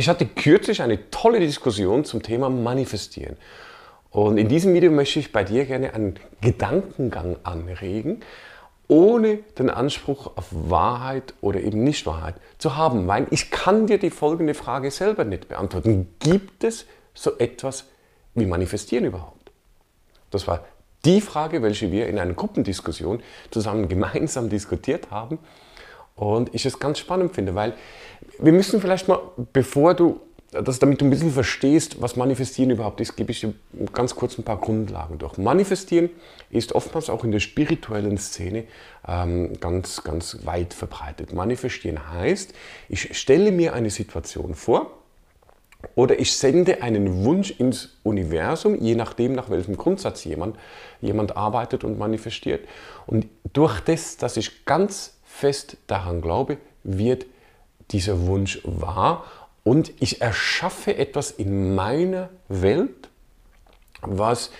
Ich hatte kürzlich eine tolle Diskussion zum Thema Manifestieren. Und in diesem Video möchte ich bei dir gerne einen Gedankengang anregen, ohne den Anspruch auf Wahrheit oder eben Nichtwahrheit zu haben. Weil ich kann dir die folgende Frage selber nicht beantworten. Gibt es so etwas wie Manifestieren überhaupt? Das war die Frage, welche wir in einer Gruppendiskussion zusammen gemeinsam diskutiert haben. Und ich es ganz spannend finde, weil wir müssen vielleicht mal, bevor du, das, damit du ein bisschen verstehst, was Manifestieren überhaupt ist, gebe ich dir ganz kurz ein paar Grundlagen durch. Manifestieren ist oftmals auch in der spirituellen Szene ähm, ganz, ganz weit verbreitet. Manifestieren heißt, ich stelle mir eine Situation vor, oder ich sende einen Wunsch ins Universum, je nachdem, nach welchem Grundsatz jemand, jemand arbeitet und manifestiert. Und durch das, dass ich ganz fest daran glaube, wird dieser Wunsch wahr und ich erschaffe etwas in meiner Welt, was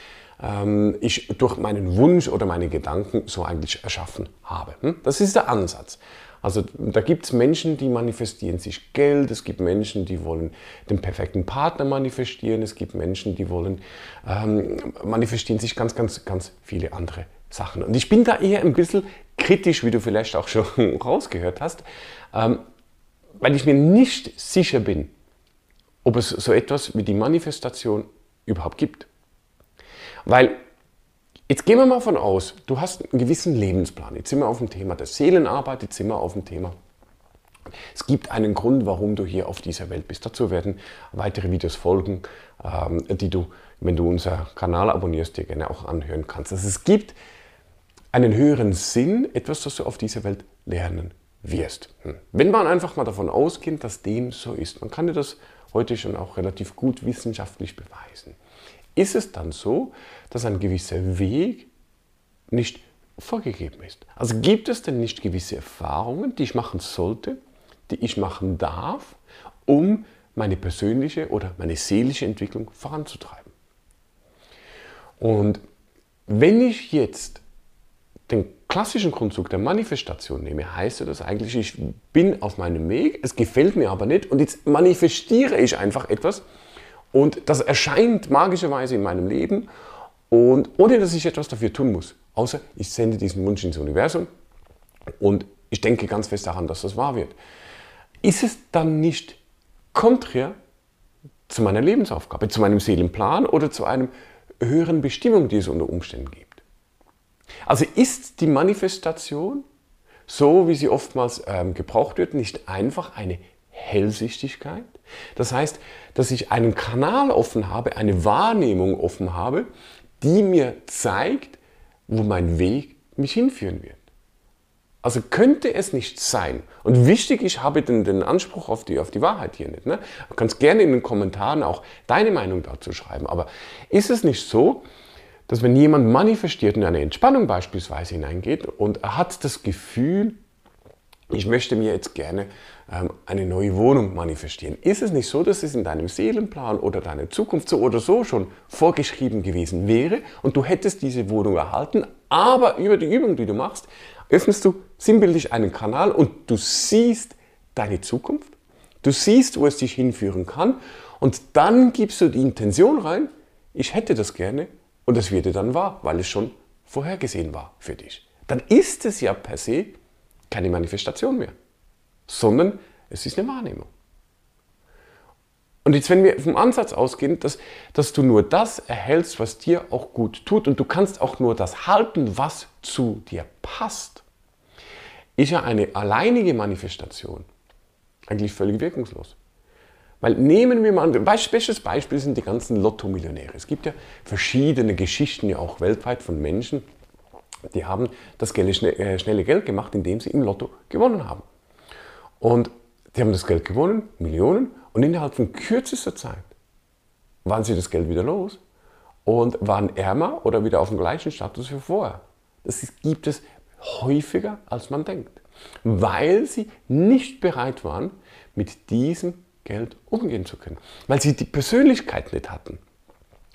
ähm, ich durch meinen Wunsch oder meine Gedanken so eigentlich erschaffen habe. Hm? Das ist der Ansatz. Also da gibt es Menschen, die manifestieren sich Geld, es gibt Menschen, die wollen den perfekten Partner manifestieren, es gibt Menschen, die wollen ähm, manifestieren sich ganz, ganz, ganz viele andere Sachen. Und ich bin da eher ein bisschen kritisch, wie du vielleicht auch schon rausgehört hast, ähm, weil ich mir nicht sicher bin, ob es so etwas wie die Manifestation überhaupt gibt. Weil Jetzt gehen wir mal von aus, du hast einen gewissen Lebensplan. Jetzt sind wir auf dem Thema der Seelenarbeit, jetzt sind wir auf dem Thema. Es gibt einen Grund, warum du hier auf dieser Welt bist. Dazu werden weitere Videos folgen, ähm, die du, wenn du unser Kanal abonnierst, dir gerne auch anhören kannst. Also es gibt einen höheren Sinn, etwas, das du auf dieser Welt lernen wirst. Hm. Wenn man einfach mal davon ausgeht, dass dem so ist, man kann dir das heute schon auch relativ gut wissenschaftlich beweisen ist es dann so, dass ein gewisser Weg nicht vorgegeben ist. Also gibt es denn nicht gewisse Erfahrungen, die ich machen sollte, die ich machen darf, um meine persönliche oder meine seelische Entwicklung voranzutreiben. Und wenn ich jetzt den klassischen Grundzug der Manifestation nehme, heißt das eigentlich, ich bin auf meinem Weg, es gefällt mir aber nicht und jetzt manifestiere ich einfach etwas, und das erscheint magischerweise in meinem Leben und ohne dass ich etwas dafür tun muss. Außer ich sende diesen Wunsch ins Universum und ich denke ganz fest daran, dass das wahr wird. Ist es dann nicht konträr zu meiner Lebensaufgabe, zu meinem Seelenplan oder zu einer höheren Bestimmung, die es unter Umständen gibt? Also ist die Manifestation, so wie sie oftmals ähm, gebraucht wird, nicht einfach eine Hellsichtigkeit. Das heißt, dass ich einen Kanal offen habe, eine Wahrnehmung offen habe, die mir zeigt, wo mein Weg mich hinführen wird. Also könnte es nicht sein. Und wichtig, ich habe den, den Anspruch auf die, auf die Wahrheit hier nicht. Ne? Du kannst gerne in den Kommentaren auch deine Meinung dazu schreiben. Aber ist es nicht so, dass wenn jemand manifestiert in eine Entspannung beispielsweise hineingeht und er hat das Gefühl, ich möchte mir jetzt gerne ähm, eine neue Wohnung manifestieren. Ist es nicht so, dass es in deinem Seelenplan oder deiner Zukunft so oder so schon vorgeschrieben gewesen wäre und du hättest diese Wohnung erhalten, aber über die Übung, die du machst, öffnest du sinnbildlich einen Kanal und du siehst deine Zukunft, du siehst, wo es dich hinführen kann und dann gibst du die Intention rein, ich hätte das gerne und es wird dir dann wahr, weil es schon vorhergesehen war für dich. Dann ist es ja per se keine Manifestation mehr, sondern es ist eine Wahrnehmung. Und jetzt, wenn wir vom Ansatz ausgehen, dass, dass du nur das erhältst, was dir auch gut tut und du kannst auch nur das halten, was zu dir passt, ist ja eine alleinige Manifestation eigentlich völlig wirkungslos. Weil nehmen wir mal, ein bestes Beispiel sind die ganzen Lotto-Millionäre. Es gibt ja verschiedene Geschichten ja auch weltweit von Menschen, die haben das äh, schnelle Geld gemacht, indem sie im Lotto gewonnen haben. Und die haben das Geld gewonnen, Millionen, und innerhalb von kürzester Zeit waren sie das Geld wieder los und waren ärmer oder wieder auf dem gleichen Status wie vorher. Das gibt es häufiger, als man denkt, weil sie nicht bereit waren, mit diesem Geld umgehen zu können, weil sie die Persönlichkeit nicht hatten,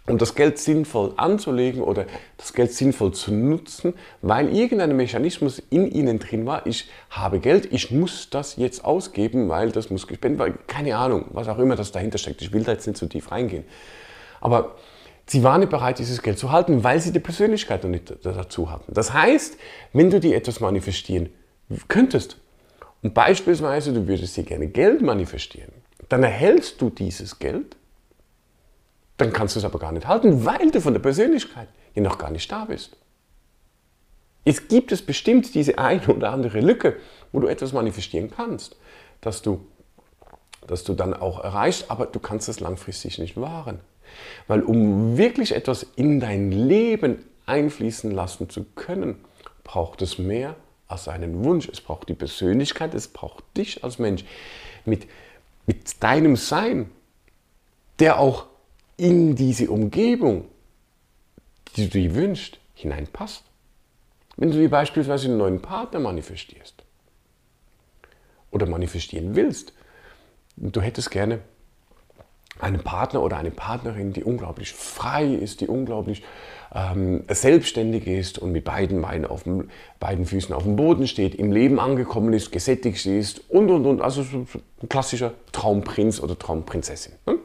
um das Geld sinnvoll anzulegen oder das Geld sinnvoll zu nutzen, weil irgendein Mechanismus in ihnen drin war, ich habe Geld, ich muss das jetzt ausgeben, weil das muss gespendet werden, keine Ahnung, was auch immer das dahinter steckt. Ich will da jetzt nicht so tief reingehen. Aber sie waren nicht bereit, dieses Geld zu halten, weil sie die Persönlichkeit noch nicht dazu hatten. Das heißt, wenn du dir etwas manifestieren könntest und beispielsweise du würdest dir gerne Geld manifestieren, dann erhältst du dieses Geld, dann kannst du es aber gar nicht halten, weil du von der Persönlichkeit ja noch gar nicht da bist. Jetzt gibt es bestimmt diese eine oder andere Lücke, wo du etwas manifestieren kannst, dass du, dass du dann auch erreichst, aber du kannst es langfristig nicht wahren. Weil um wirklich etwas in dein Leben einfließen lassen zu können, braucht es mehr als einen Wunsch. Es braucht die Persönlichkeit, es braucht dich als Mensch mit, mit deinem Sein, der auch in diese Umgebung, die du dir wünschst, hineinpasst. Wenn du dir beispielsweise einen neuen Partner manifestierst oder manifestieren willst, du hättest gerne einen Partner oder eine Partnerin, die unglaublich frei ist, die unglaublich ähm, selbstständig ist und mit beiden Beinen auf dem, beiden Füßen auf dem Boden steht, im Leben angekommen ist, gesättigt ist und und und. Also so ein klassischer Traumprinz oder Traumprinzessin. Ne?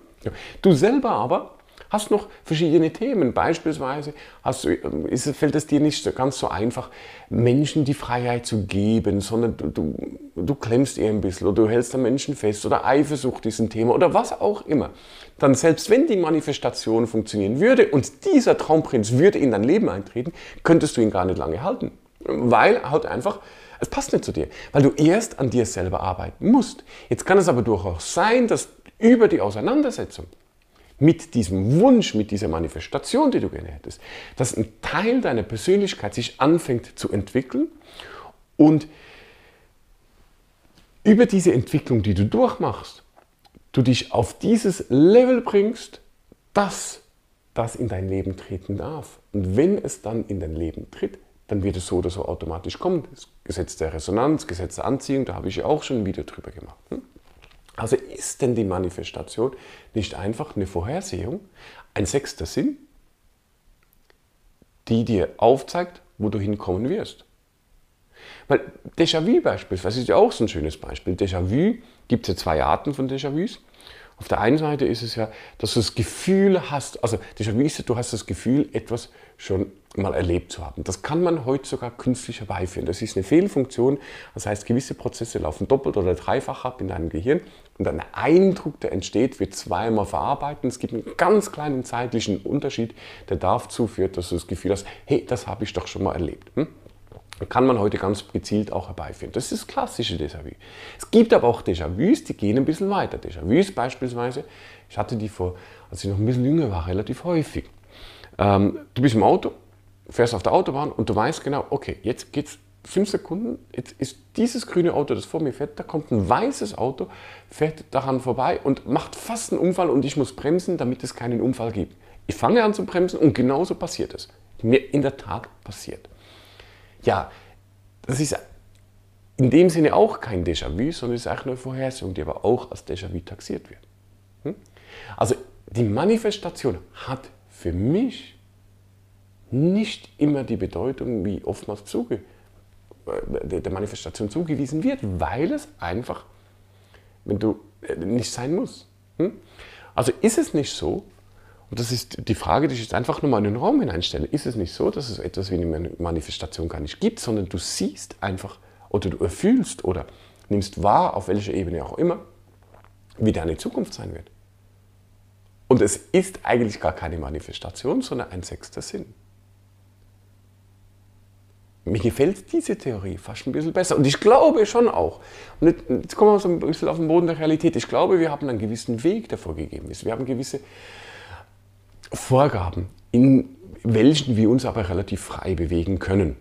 Du selber aber hast noch verschiedene Themen. Beispielsweise hast du, ist, fällt es dir nicht ganz so einfach, Menschen die Freiheit zu geben, sondern du, du, du klemmst eher ein bisschen oder du hältst am Menschen fest oder Eifersucht ist ein Thema oder was auch immer. Dann selbst wenn die Manifestation funktionieren würde und dieser Traumprinz würde in dein Leben eintreten, könntest du ihn gar nicht lange halten. Weil halt einfach es passt nicht zu dir, weil du erst an dir selber arbeiten musst. Jetzt kann es aber durchaus sein, dass über die Auseinandersetzung mit diesem Wunsch, mit dieser Manifestation, die du gerne hättest, dass ein Teil deiner Persönlichkeit sich anfängt zu entwickeln und über diese Entwicklung, die du durchmachst, du dich auf dieses Level bringst, dass das in dein Leben treten darf. Und wenn es dann in dein Leben tritt, dann wird es so oder so automatisch kommen. Das Gesetz der Resonanz, Gesetz der Anziehung, da habe ich ja auch schon ein Video drüber gemacht. Hm? Also ist denn die Manifestation nicht einfach eine Vorhersehung, ein sechster Sinn, die dir aufzeigt, wo du hinkommen wirst? Weil Déjà-vu beispielsweise ist ja auch so ein schönes Beispiel. Déjà-vu gibt es ja zwei Arten von Déjà-vus. Auf der einen Seite ist es ja, dass du das Gefühl hast, also du hast das Gefühl, etwas schon mal erlebt zu haben. Das kann man heute sogar künstlich herbeiführen. Das ist eine Fehlfunktion. Das heißt, gewisse Prozesse laufen doppelt oder dreifach ab in deinem Gehirn und ein Eindruck, der entsteht, wird zweimal verarbeitet. Es gibt einen ganz kleinen zeitlichen Unterschied, der dazu führt, dass du das Gefühl hast, hey, das habe ich doch schon mal erlebt. Hm? Kann man heute ganz gezielt auch herbeiführen. Das ist das klassische Déjà-vu. Es gibt aber auch Déjà-vus, die gehen ein bisschen weiter. Déjà-vus beispielsweise, ich hatte die vor, als ich noch ein bisschen jünger war, relativ häufig. Ähm, du bist im Auto, fährst auf der Autobahn und du weißt genau, okay, jetzt geht es fünf Sekunden, jetzt ist dieses grüne Auto, das vor mir fährt, da kommt ein weißes Auto, fährt daran vorbei und macht fast einen Unfall und ich muss bremsen, damit es keinen Unfall gibt. Ich fange an zu bremsen und genauso passiert es. Mir in der Tat passiert. Ja, das ist in dem Sinne auch kein Déjà-vu, sondern es ist eigentlich eine Vorhersehung, die aber auch als Déjà-vu taxiert wird. Hm? Also die Manifestation hat für mich nicht immer die Bedeutung, wie oftmals zuge äh, der Manifestation zugewiesen wird, weil es einfach, wenn du äh, nicht sein muss. Hm? Also ist es nicht so, und das ist die Frage, die ich jetzt einfach nur mal in den Raum hineinstelle, ist es nicht so, dass es etwas wie eine Manifestation gar nicht gibt, sondern du siehst einfach oder du erfühlst oder nimmst wahr, auf welcher Ebene auch immer, wie deine Zukunft sein wird. Und es ist eigentlich gar keine Manifestation, sondern ein sechster Sinn. Mir gefällt diese Theorie fast ein bisschen besser. Und ich glaube schon auch, und jetzt kommen wir so ein bisschen auf den Boden der Realität, ich glaube, wir haben einen gewissen Weg, der vorgegeben ist. Wir haben gewisse Vorgaben, in welchen wir uns aber relativ frei bewegen können.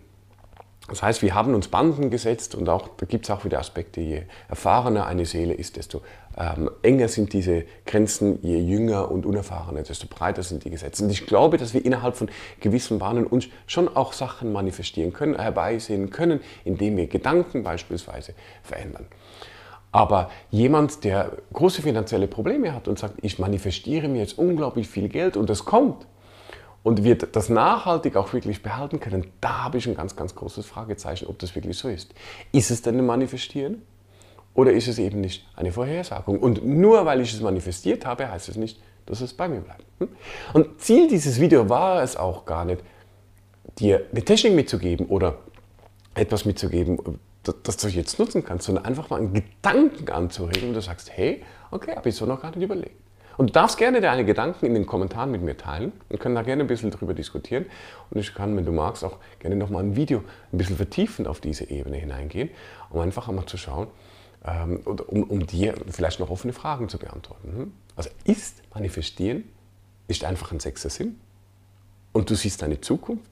Das heißt, wir haben uns Banden gesetzt und auch, da gibt es auch wieder Aspekte, je erfahrener eine Seele ist, desto ähm, enger sind diese Grenzen, je jünger und unerfahrener, desto breiter sind die Gesetze. Und ich glaube, dass wir innerhalb von gewissen Bahnen uns schon auch Sachen manifestieren können, herbeisehen können, indem wir Gedanken beispielsweise verändern. Aber jemand, der große finanzielle Probleme hat und sagt, ich manifestiere mir jetzt unglaublich viel Geld und es kommt und wird das nachhaltig auch wirklich behalten können, da habe ich ein ganz, ganz großes Fragezeichen, ob das wirklich so ist. Ist es denn ein Manifestieren oder ist es eben nicht eine Vorhersagung? Und nur weil ich es manifestiert habe, heißt es nicht, dass es bei mir bleibt. Hm? Und Ziel dieses Videos war es auch gar nicht, dir eine Technik mitzugeben oder etwas mitzugeben, das du jetzt nutzen kannst, sondern einfach mal einen Gedanken anzuregen und du sagst, hey, okay, habe ich so noch gar nicht überlegt. Und du darfst gerne deine Gedanken in den Kommentaren mit mir teilen und können da gerne ein bisschen drüber diskutieren. Und ich kann, wenn du magst, auch gerne nochmal ein Video ein bisschen vertiefend auf diese Ebene hineingehen, um einfach einmal zu schauen, ähm, um, um dir vielleicht noch offene Fragen zu beantworten. Hm? Also ist manifestieren, ist einfach ein sechster Sinn und du siehst deine Zukunft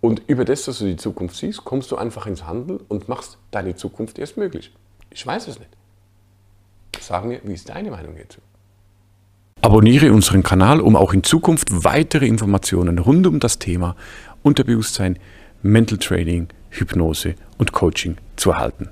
und über das, dass du die Zukunft siehst, kommst du einfach ins Handeln und machst deine Zukunft erst möglich. Ich weiß es nicht. Sag mir, wie ist deine Meinung hierzu? Abonniere unseren Kanal, um auch in Zukunft weitere Informationen rund um das Thema Unterbewusstsein, Mental Training, Hypnose und Coaching zu erhalten.